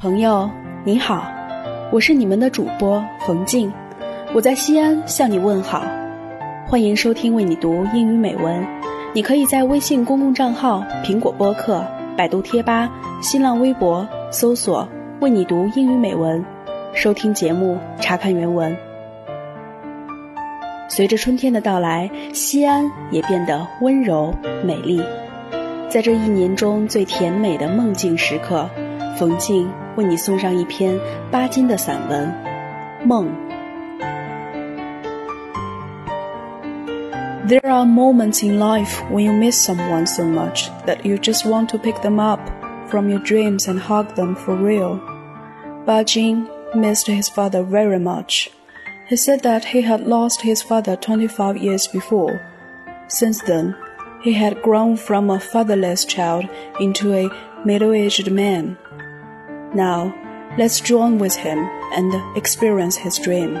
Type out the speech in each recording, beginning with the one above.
朋友，你好，我是你们的主播冯静，我在西安向你问好，欢迎收听为你读英语美文。你可以在微信公共账号、苹果播客、百度贴吧、新浪微博搜索“为你读英语美文”，收听节目，查看原文。随着春天的到来，西安也变得温柔美丽。在这一年中最甜美的梦境时刻，冯静为你送上一篇巴金的散文《梦》。There are moments in life when you miss someone so much that you just want to pick them up from your dreams and hug them for real. Ba Jin missed his father very much. He said that he had lost his father 25 years before. Since then, he had grown from a fatherless child into a middle aged man. Now, let's join with him and experience his dream.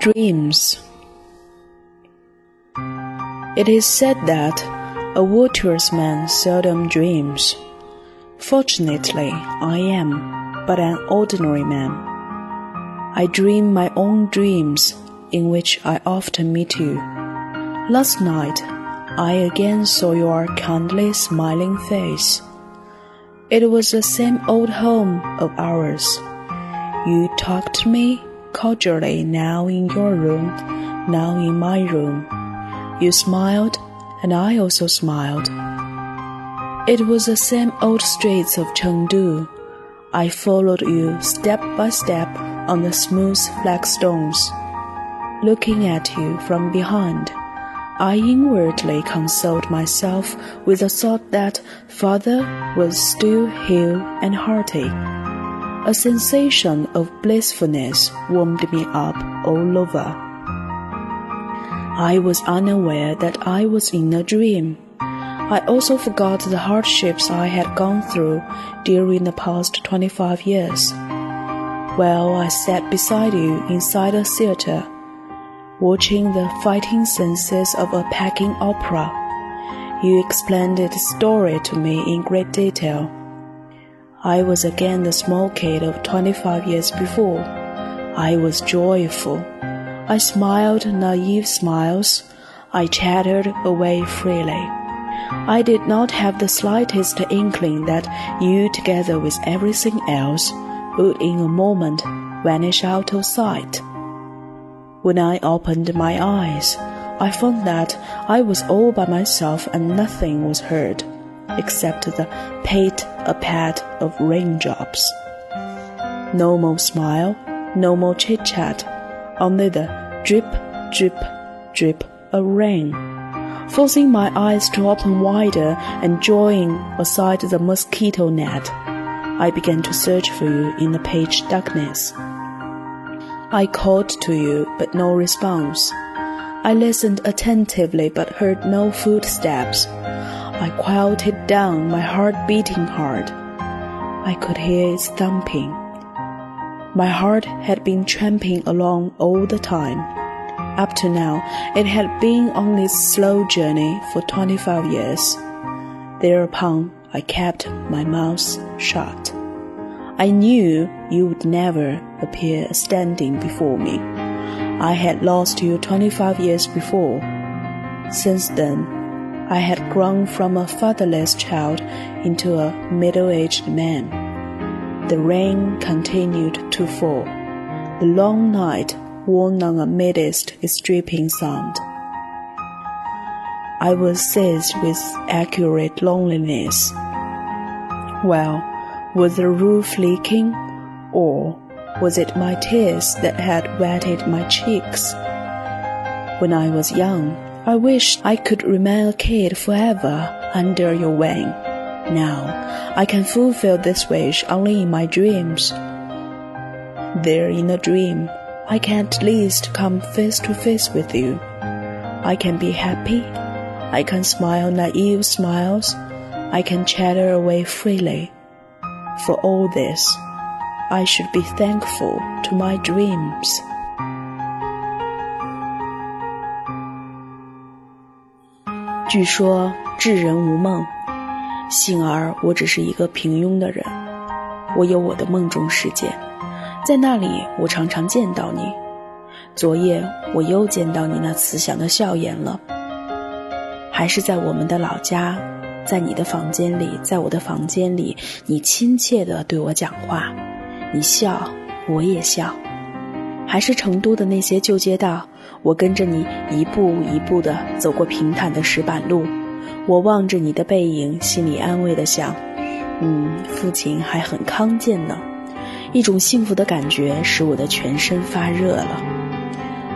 Dreams It is said that a virtuous man seldom dreams. Fortunately, I am but an ordinary man. I dream my own dreams in which I often meet you. Last night, I again saw your kindly smiling face. It was the same old home of ours. You talked to me cordially now in your room, now in my room. You smiled, and I also smiled. It was the same old streets of Chengdu. I followed you step by step on the smooth flagstones. Looking at you from behind, I inwardly consoled myself with the thought that father was still hale and hearty. A sensation of blissfulness warmed me up all over. I was unaware that I was in a dream. I also forgot the hardships I had gone through during the past 25 years. While I sat beside you inside a theater, watching the fighting senses of a Peking opera, you explained the story to me in great detail. I was again the small kid of 25 years before. I was joyful. I smiled naive smiles. I chattered away freely. I did not have the slightest inkling that you, together with everything else, would in a moment vanish out of sight. When I opened my eyes, I found that I was all by myself and nothing was heard except the pate a pat of raindrops. No more smile, no more chit chat, only the drip, drip, drip of rain. Forcing my eyes to open wider and drawing aside the mosquito net, I began to search for you in the page darkness. I called to you, but no response. I listened attentively, but heard no footsteps. I quieted down my heart beating hard. I could hear its thumping. My heart had been tramping along all the time. Up to now, it had been on its slow journey for 25 years. Thereupon, I kept my mouth shut. I knew you would never appear standing before me. I had lost you 25 years before. Since then, I had grown from a fatherless child into a middle aged man. The rain continued to fall. The long night wore on amidst its dripping sound. I was seized with accurate loneliness. Well, was the roof leaking, or was it my tears that had wetted my cheeks? When I was young, I wished I could remain a kid forever under your wing. Now, I can fulfill this wish only in my dreams. There in a dream, I can at least come face to face with you. I can be happy I can smile naive smiles. I can chatter away freely. For all this, I should be thankful to my dreams. 据说智人无梦， 幸而我只是一个平庸的人。我有我的梦中世界，在那里我常常见到你。昨夜我又见到你那慈祥的笑颜了，还是在我们的老家，在你的房间里，在我的房间里，你亲切地对我讲话，你笑，我也笑。还是成都的那些旧街道，我跟着你一步一步地走过平坦的石板路，我望着你的背影，心里安慰地想：嗯，父亲还很康健呢。一种幸福的感觉使我的全身发热了。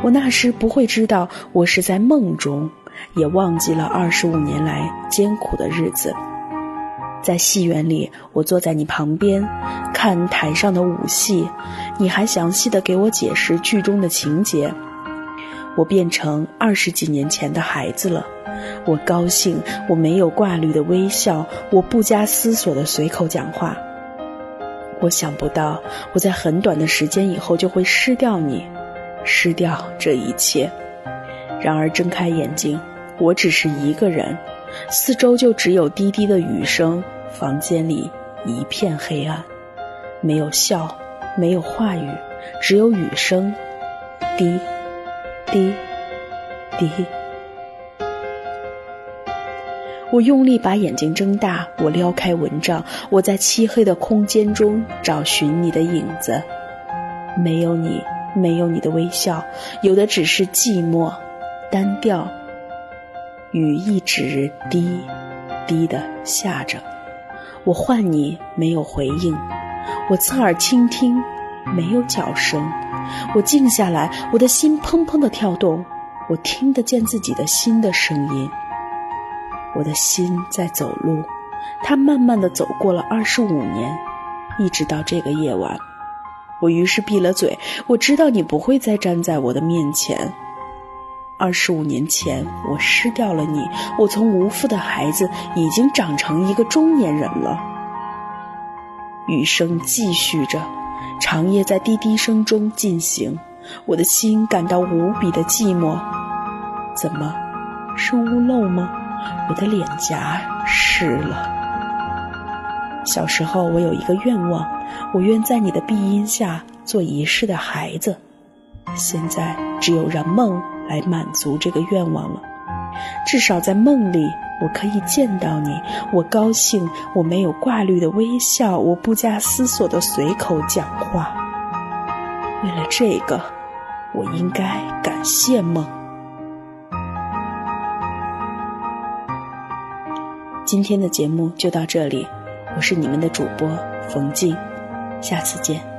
我那时不会知道，我是在梦中，也忘记了二十五年来艰苦的日子。在戏园里，我坐在你旁边，看台上的舞戏，你还详细的给我解释剧中的情节。我变成二十几年前的孩子了，我高兴，我没有挂虑的微笑，我不加思索的随口讲话。我想不到，我在很短的时间以后就会失掉你，失掉这一切。然而睁开眼睛，我只是一个人，四周就只有滴滴的雨声。房间里一片黑暗，没有笑，没有话语，只有雨声，滴，滴，滴。我用力把眼睛睁大，我撩开蚊帐，我在漆黑的空间中找寻你的影子。没有你，没有你的微笑，有的只是寂寞，单调。雨一直滴，滴的下着。我唤你，没有回应；我侧耳倾听，没有脚声。我静下来，我的心砰砰的跳动，我听得见自己的心的声音。我的心在走路，它慢慢的走过了二十五年，一直到这个夜晚。我于是闭了嘴。我知道你不会再站在我的面前。二十五年前，我失掉了你。我从无父的孩子，已经长成一个中年人了。雨声继续着，长夜在滴滴声中进行。我的心感到无比的寂寞。怎么，是屋漏吗？我的脸颊湿了。小时候，我有一个愿望，我愿在你的庇荫下做一世的孩子。现在，只有让梦。来满足这个愿望了，至少在梦里，我可以见到你。我高兴，我没有挂虑的微笑，我不加思索的随口讲话。为了这个，我应该感谢梦。今天的节目就到这里，我是你们的主播冯静，下次见。